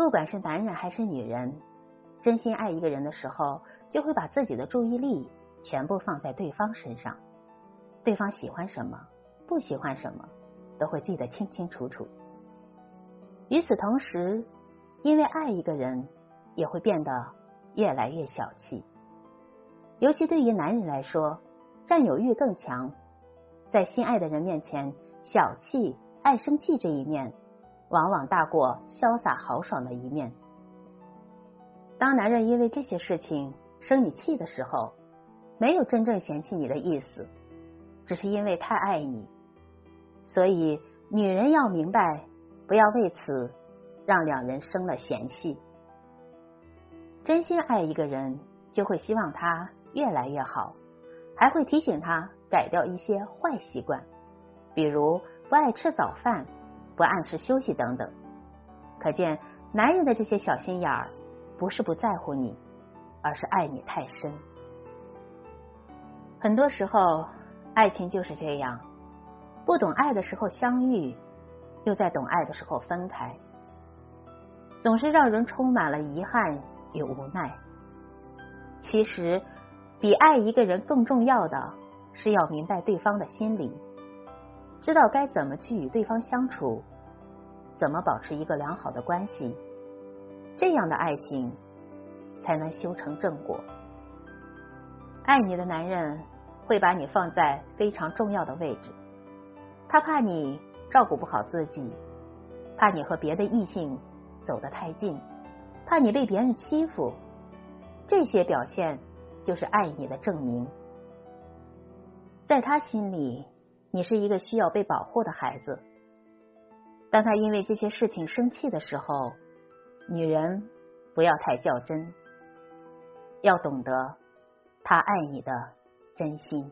不管是男人还是女人，真心爱一个人的时候，就会把自己的注意力全部放在对方身上，对方喜欢什么，不喜欢什么，都会记得清清楚楚。与此同时，因为爱一个人，也会变得越来越小气。尤其对于男人来说，占有欲更强，在心爱的人面前，小气、爱生气这一面，往往大过潇洒豪爽的一面。当男人因为这些事情生你气的时候，没有真正嫌弃你的意思，只是因为太爱你。所以，女人要明白，不要为此让两人生了嫌隙。真心爱一个人，就会希望他。越来越好，还会提醒他改掉一些坏习惯，比如不爱吃早饭、不按时休息等等。可见，男人的这些小心眼儿，不是不在乎你，而是爱你太深。很多时候，爱情就是这样，不懂爱的时候相遇，又在懂爱的时候分开，总是让人充满了遗憾与无奈。其实。比爱一个人更重要的是要明白对方的心理，知道该怎么去与对方相处，怎么保持一个良好的关系，这样的爱情才能修成正果。爱你的男人会把你放在非常重要的位置，他怕你照顾不好自己，怕你和别的异性走得太近，怕你被别人欺负，这些表现。就是爱你的证明，在他心里，你是一个需要被保护的孩子。当他因为这些事情生气的时候，女人不要太较真，要懂得他爱你的真心。